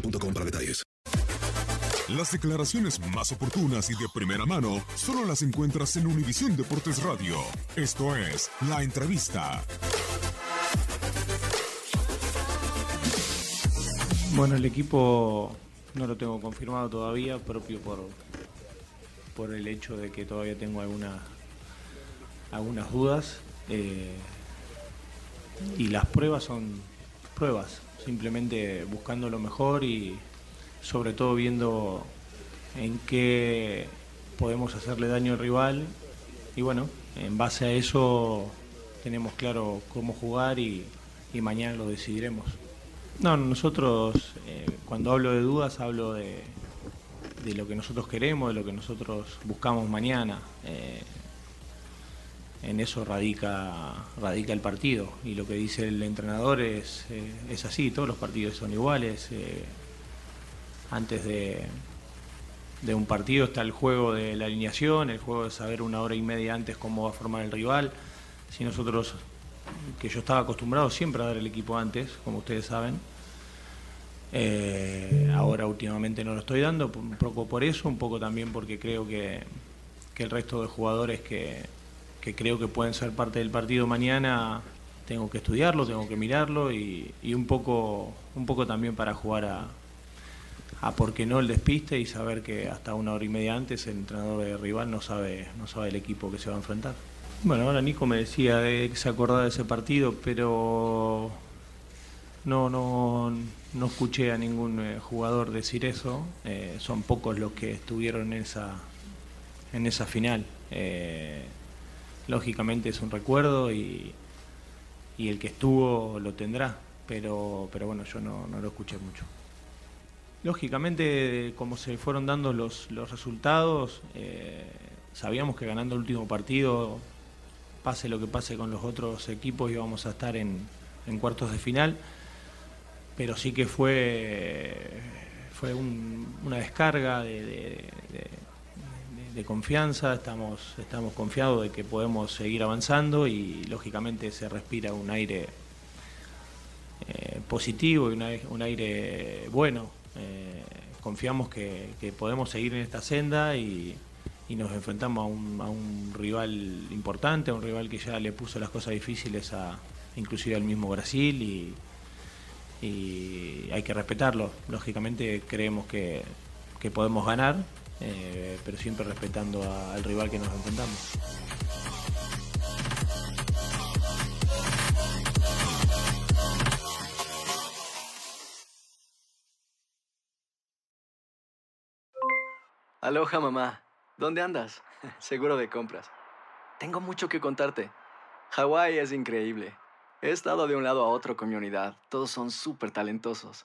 boostmobile.com para detalles. Las declaraciones más oportunas y de primera mano solo las encuentras en Univisión Deportes Radio. Esto es La Entrevista. Bueno, el equipo no lo tengo confirmado todavía, propio por, por el hecho de que todavía tengo algunas algunas dudas. eh, y las pruebas son pruebas, simplemente buscando lo mejor y sobre todo viendo en qué podemos hacerle daño al rival. Y bueno, en base a eso tenemos claro cómo jugar y, y mañana lo decidiremos. No, nosotros eh, cuando hablo de dudas hablo de, de lo que nosotros queremos, de lo que nosotros buscamos mañana. Eh, en eso radica, radica el partido y lo que dice el entrenador es, eh, es así, todos los partidos son iguales. eh, antes de, de un partido está el juego de la alineación, el juego de saber una hora y media antes cómo va a formar el rival. Si nosotros, que yo estaba acostumbrado siempre a dar el equipo antes, como ustedes saben, eh, ahora últimamente no lo estoy dando, un poco por eso, un poco también porque creo que, que el resto de jugadores que, que creo que pueden ser parte del partido mañana, tengo que estudiarlo, tengo que mirarlo y, un poco un poco también para jugar a, a por qué no el despiste y saber que hasta una hora y media antes el entrenador de rival no sabe, no sabe el equipo que se va a enfrentar. Bueno, ahora Nico me decía de que se acordaba de ese partido, pero no, no, no escuché a ningún eh, jugador decir eso. Eh, son pocos los que estuvieron en esa, en esa final. Eh, lógicamente es un recuerdo y, y el que estuvo lo tendrá, pero, pero bueno, yo no, no lo escuché mucho. Lógicamente, como se fueron dando los, los resultados, eh, sabíamos que ganando el último partido, pase lo que pase con los otros equipos, íbamos a estar en, en cuartos de final, pero sí que fue, fue un- una descarga de, de- de- de- confianza, estamos, estamos confiados de que podemos seguir avanzando y lógicamente se respira un aire eh, positivo y un aire, bueno. Eh, confiamos que, que podemos seguir en esta senda y, y nos enfrentamos a un, a un rival importante, a un rival que ya le puso las cosas difíciles a inclusive al mismo Brasil y, y hay que respetarlo. Lógicamente creemos que, que podemos ganar, eh, pero siempre respetando al rival que nos enfrentamos. Aloha mamá, ¿dónde andas? Seguro de compras. Tengo mucho que contarte. Hawái es increíble. He estado de un lado a otro con mi unidad. Todos son súper talentosos.